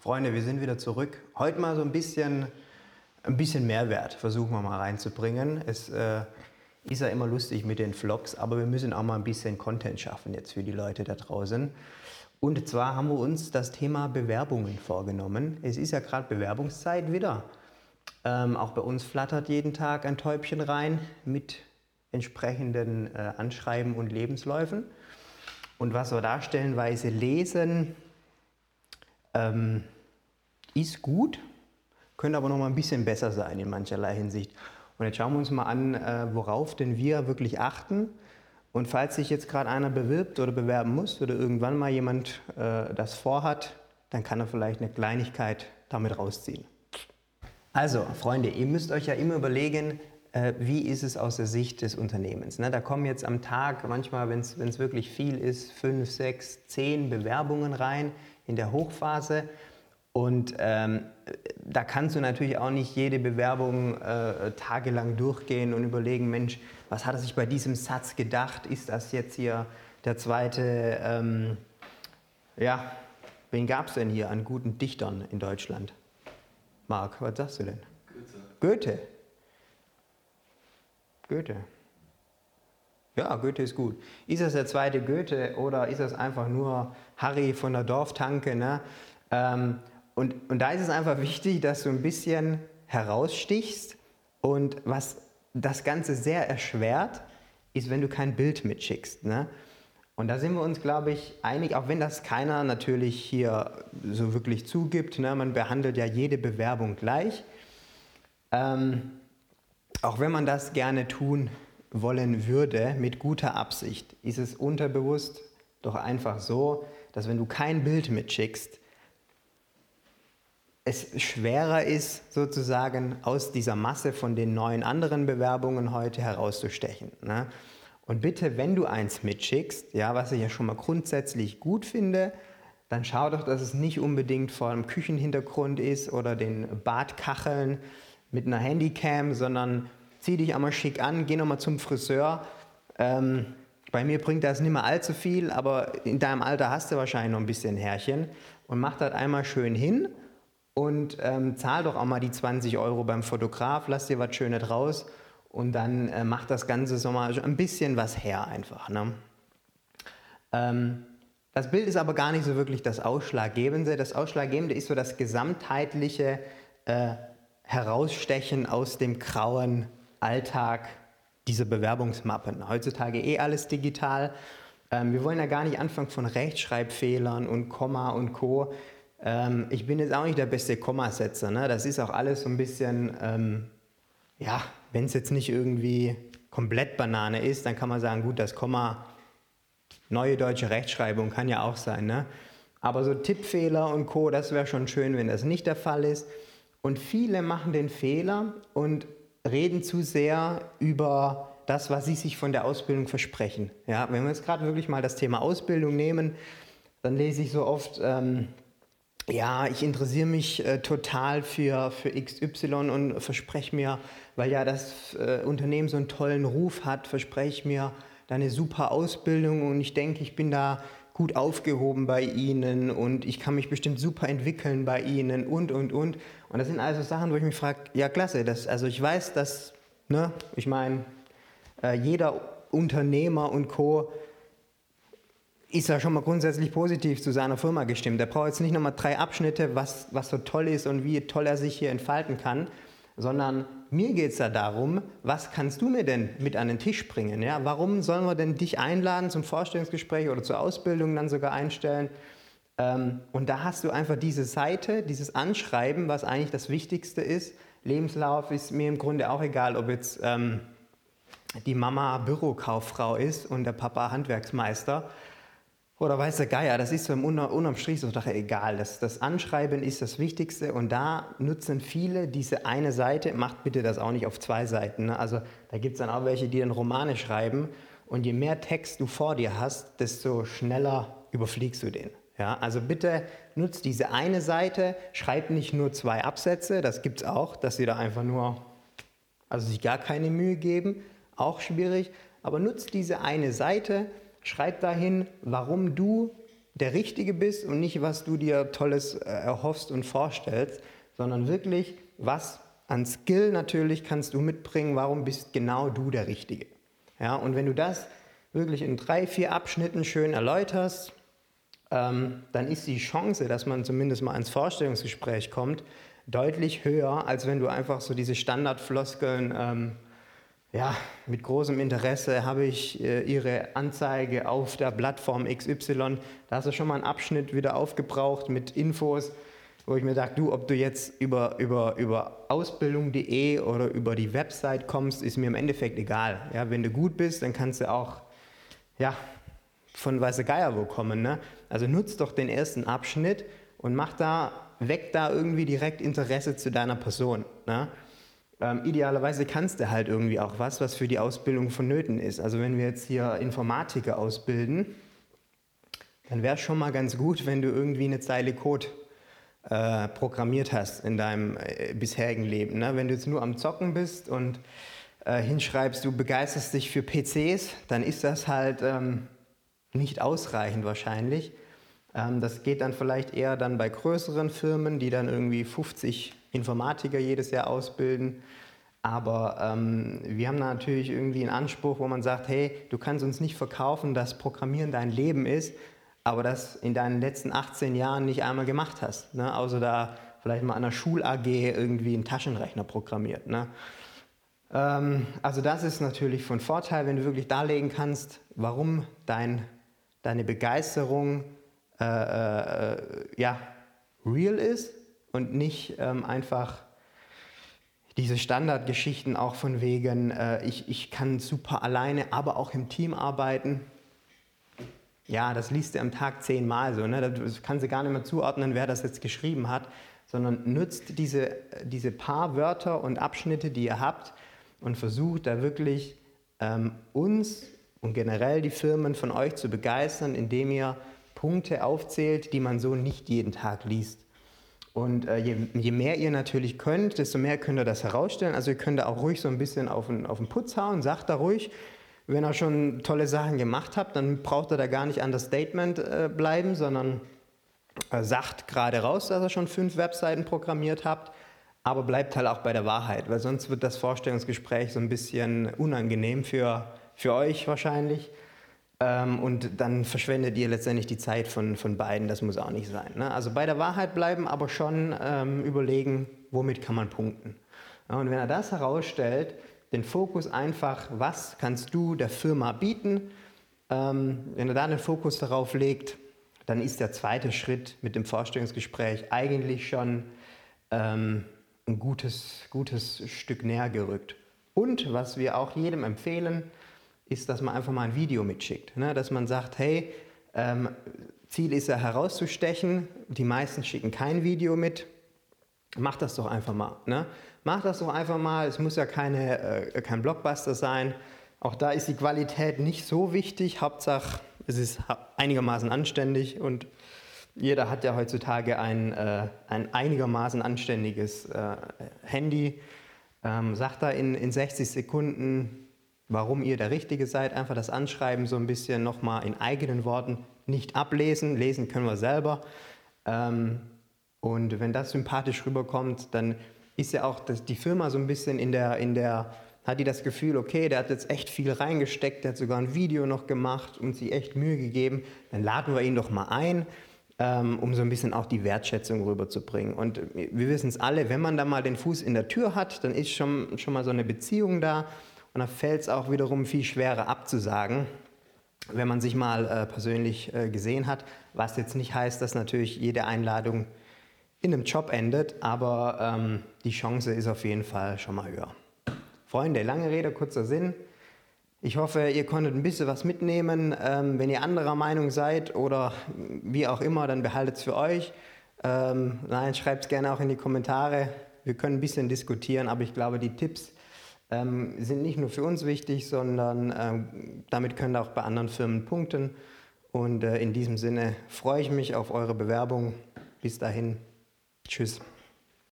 Freunde, wir sind wieder zurück. Heute mal so ein bisschen, ein bisschen Mehrwert versuchen wir mal reinzubringen. Es äh, ist ja immer lustig mit den Vlogs, aber wir müssen auch mal ein bisschen Content schaffen jetzt für die Leute da draußen. Und zwar haben wir uns das Thema Bewerbungen vorgenommen. Es ist ja gerade Bewerbungszeit wieder. Ähm, auch bei uns flattert jeden Tag ein Täubchen rein mit entsprechenden äh, Anschreiben und Lebensläufen. Und was wir da stellenweise lesen, ähm, ist gut, könnte aber noch mal ein bisschen besser sein in mancherlei Hinsicht. Und jetzt schauen wir uns mal an, äh, worauf denn wir wirklich achten. Und falls sich jetzt gerade einer bewirbt oder bewerben muss oder irgendwann mal jemand äh, das vorhat, dann kann er vielleicht eine Kleinigkeit damit rausziehen. Also, Freunde, ihr müsst euch ja immer überlegen, wie ist es aus der Sicht des Unternehmens. Ne? Da kommen jetzt am Tag manchmal, wenn es wirklich viel ist, fünf, sechs, zehn Bewerbungen rein in der Hochphase. Und ähm, da kannst du natürlich auch nicht jede Bewerbung äh, tagelang durchgehen und überlegen, Mensch, was hat er sich bei diesem Satz gedacht? Ist das jetzt hier der zweite, ähm, ja, wen gab es denn hier an guten Dichtern in Deutschland? Marc, was sagst du denn? Goethe. Goethe? Goethe. Ja, Goethe ist gut. Ist das der zweite Goethe oder ist das einfach nur Harry von der Dorftanke? Ne? Ähm, und, und da ist es einfach wichtig, dass du ein bisschen herausstichst. Und was das Ganze sehr erschwert, ist, wenn du kein Bild mitschickst. Ne? Und da sind wir uns, glaube ich, einig, auch wenn das keiner natürlich hier so wirklich zugibt. Ne? Man behandelt ja jede Bewerbung gleich. Ähm, auch wenn man das gerne tun wollen würde, mit guter Absicht, ist es unterbewusst doch einfach so, dass wenn du kein Bild mitschickst, es schwerer ist, sozusagen aus dieser Masse von den neuen anderen Bewerbungen heute herauszustechen. Ne? Und bitte, wenn du eins mitschickst, ja, was ich ja schon mal grundsätzlich gut finde, dann schau doch, dass es nicht unbedingt vor einem Küchenhintergrund ist oder den Badkacheln mit einer Handycam, sondern zieh dich einmal schick an, geh nochmal zum Friseur. Ähm, bei mir bringt das nicht mehr allzu viel, aber in deinem Alter hast du wahrscheinlich noch ein bisschen Härchen und mach das einmal schön hin und ähm, zahl doch auch mal die 20 Euro beim Fotograf, lass dir was Schönes raus und dann äh, macht das Ganze so mal ein bisschen was her einfach. Ne? Ähm, das Bild ist aber gar nicht so wirklich das Ausschlaggebende. Das Ausschlaggebende ist so das gesamtheitliche äh, Herausstechen aus dem grauen Alltag dieser Bewerbungsmappen. Heutzutage eh alles digital. Ähm, wir wollen ja gar nicht anfangen von Rechtschreibfehlern und Komma und Co. Ähm, ich bin jetzt auch nicht der beste Kommasetzer. Ne? Das ist auch alles so ein bisschen, ähm, ja, wenn es jetzt nicht irgendwie komplett Banane ist, dann kann man sagen, gut, das Komma, neue deutsche Rechtschreibung kann ja auch sein. Ne? Aber so Tippfehler und Co., das wäre schon schön, wenn das nicht der Fall ist. Und viele machen den Fehler und reden zu sehr über das, was sie sich von der Ausbildung versprechen. Ja, wenn wir jetzt gerade wirklich mal das Thema Ausbildung nehmen, dann lese ich so oft, ähm, ja, ich interessiere mich äh, total für, für XY und verspreche mir, weil ja das äh, Unternehmen so einen tollen Ruf hat, verspreche mir eine super Ausbildung und ich denke, ich bin da gut aufgehoben bei Ihnen und ich kann mich bestimmt super entwickeln bei Ihnen und, und, und. Und das sind also Sachen, wo ich mich frage, ja klasse, das, also ich weiß, dass, ne, ich meine, äh, jeder Unternehmer und Co ist ja schon mal grundsätzlich positiv zu seiner Firma gestimmt. Der braucht jetzt nicht nochmal drei Abschnitte, was, was so toll ist und wie toll er sich hier entfalten kann, sondern mir geht es ja darum, was kannst du mir denn mit an den Tisch bringen? Ja? Warum sollen wir denn dich einladen zum Vorstellungsgespräch oder zur Ausbildung dann sogar einstellen? Ähm, und da hast du einfach diese Seite, dieses Anschreiben, was eigentlich das Wichtigste ist. Lebenslauf ist mir im Grunde auch egal, ob jetzt ähm, die Mama Bürokauffrau ist und der Papa Handwerksmeister oder weiß der Geier, das ist so im Unter, unterm Strich so nachher egal. Das, das Anschreiben ist das Wichtigste und da nutzen viele diese eine Seite. Macht bitte das auch nicht auf zwei Seiten. Ne? Also da gibt es dann auch welche, die dann Romane schreiben und je mehr Text du vor dir hast, desto schneller überfliegst du den. Ja, also bitte nutzt diese eine Seite, schreibt nicht nur zwei Absätze, das gibt es auch, dass sie da einfach nur, also sich gar keine Mühe geben, auch schwierig, aber nutzt diese eine Seite, Schreib dahin, warum du der Richtige bist und nicht, was du dir Tolles äh, erhoffst und vorstellst, sondern wirklich, was an Skill natürlich kannst du mitbringen, warum bist genau du der Richtige. Ja, und wenn du das wirklich in drei, vier Abschnitten schön erläuterst, ähm, dann ist die Chance, dass man zumindest mal ins Vorstellungsgespräch kommt, deutlich höher, als wenn du einfach so diese Standardfloskeln, ähm, ja, mit großem Interesse habe ich äh, Ihre Anzeige auf der Plattform XY. Da hast du schon mal einen Abschnitt wieder aufgebraucht mit Infos, wo ich mir dachte, du, ob du jetzt über, über, über ausbildung.de oder über die Website kommst, ist mir im Endeffekt egal. Ja, wenn du gut bist, dann kannst du auch ja, von weiße Geier wo kommen. Ne? Also nutzt doch den ersten Abschnitt und mach da, weck da irgendwie direkt Interesse zu deiner Person. Ne? Ähm, idealerweise kannst du halt irgendwie auch was, was für die Ausbildung vonnöten ist. Also wenn wir jetzt hier Informatiker ausbilden, dann wäre es schon mal ganz gut, wenn du irgendwie eine Zeile Code äh, programmiert hast in deinem äh, bisherigen Leben. Ne? Wenn du jetzt nur am Zocken bist und äh, hinschreibst, du begeisterst dich für PCs, dann ist das halt ähm, nicht ausreichend wahrscheinlich. Ähm, das geht dann vielleicht eher dann bei größeren Firmen, die dann irgendwie 50 Informatiker jedes Jahr ausbilden. Aber ähm, wir haben natürlich irgendwie einen Anspruch, wo man sagt, hey, du kannst uns nicht verkaufen, dass Programmieren dein Leben ist, aber das in deinen letzten 18 Jahren nicht einmal gemacht hast. Ne? Außer da vielleicht mal an der Schul-AG irgendwie einen Taschenrechner programmiert. Ne? Ähm, also das ist natürlich von Vorteil, wenn du wirklich darlegen kannst, warum dein, deine Begeisterung äh, äh, ja, real ist und nicht ähm, einfach diese Standardgeschichten auch von wegen, äh, ich, ich kann super alleine, aber auch im Team arbeiten. Ja, das liest du am Tag zehnmal so. Ne? Das kannst du gar nicht mehr zuordnen, wer das jetzt geschrieben hat, sondern nutzt diese, diese paar Wörter und Abschnitte, die ihr habt und versucht da wirklich ähm, uns und generell die Firmen von euch zu begeistern, indem ihr Punkte aufzählt, die man so nicht jeden Tag liest. Und äh, je, je, mehr ihr natürlich könnt, desto mehr könnt ihr das herausstellen. Also ihr könnt da auch ruhig so ein bisschen auf den, auf den Putz hauen, sagt da ruhig. Wenn ihr schon tolle Sachen gemacht habt, dann braucht ihr da gar nicht an das Statement äh, bleiben, sondern äh, sagt gerade raus, dass ihr schon fünf Webseiten programmiert habt, aber bleibt halt auch bei der Wahrheit, weil sonst wird das Vorstellungsgespräch so ein bisschen unangenehm für, für euch wahrscheinlich. Ähm, und dann verschwendet ihr letztendlich die Zeit von, von beiden. Das muss auch nicht sein. Ne? Also bei der Wahrheit bleiben, aber schon ähm, überlegen, womit kann man punkten. Ja, und wenn er das herausstellt, den Fokus einfach, was kannst du der Firma bieten, ähm, wenn er da den Fokus darauf legt, dann ist der zweite Schritt mit dem Vorstellungsgespräch eigentlich schon ähm, ein gutes, gutes Stück näher gerückt. Und was wir auch jedem empfehlen, ist, dass man einfach mal ein Video mitschickt. Ne? Dass man sagt, hey, ähm, Ziel ist ja herauszustechen. Die meisten schicken kein Video mit. Mach das doch einfach mal. Ne? Mach das doch einfach mal. Es muss ja keine, äh, kein Blockbuster sein. Auch da ist die Qualität nicht so wichtig. Hauptsache, es ist einigermaßen anständig und jeder hat ja heutzutage ein, äh, ein einigermaßen anständiges äh, Handy. Ähm, sagt da in, in 60 Sekunden warum ihr der Richtige seid. Einfach das Anschreiben so ein bisschen nochmal in eigenen Worten nicht ablesen. Lesen können wir selber. Ähm, und wenn das sympathisch rüberkommt, dann ist ja auch die Firma so ein bisschen in der, in der, hat die das Gefühl, okay, der hat jetzt echt viel reingesteckt, der hat sogar ein Video noch gemacht und sich echt Mühe gegeben, dann laden wir ihn doch mal ein, ähm, um so ein bisschen auch die Wertschätzung rüberzubringen. Und wir wissen es alle, wenn man da mal den Fuß in der Tür hat, dann ist schon, schon mal so eine Beziehung da und da fällt es auch wiederum viel schwerer abzusagen, wenn man sich mal äh, persönlich äh, gesehen hat. Was jetzt nicht heißt, dass natürlich jede Einladung in einem Job endet, aber ähm, die Chance ist auf jeden Fall schon mal höher. Freunde, lange Rede, kurzer Sinn. Ich hoffe, ihr konntet ein bisschen was mitnehmen. Ähm, wenn ihr anderer Meinung seid oder wie auch immer, dann behaltet es für euch. Ähm, nein, schreibt es gerne auch in die Kommentare. Wir können ein bisschen diskutieren, aber ich glaube, die Tipps, ähm, sind nicht nur für uns wichtig, sondern ähm, damit können auch bei anderen Firmen punkten. Und äh, in diesem Sinne freue ich mich auf eure Bewerbung. Bis dahin, tschüss.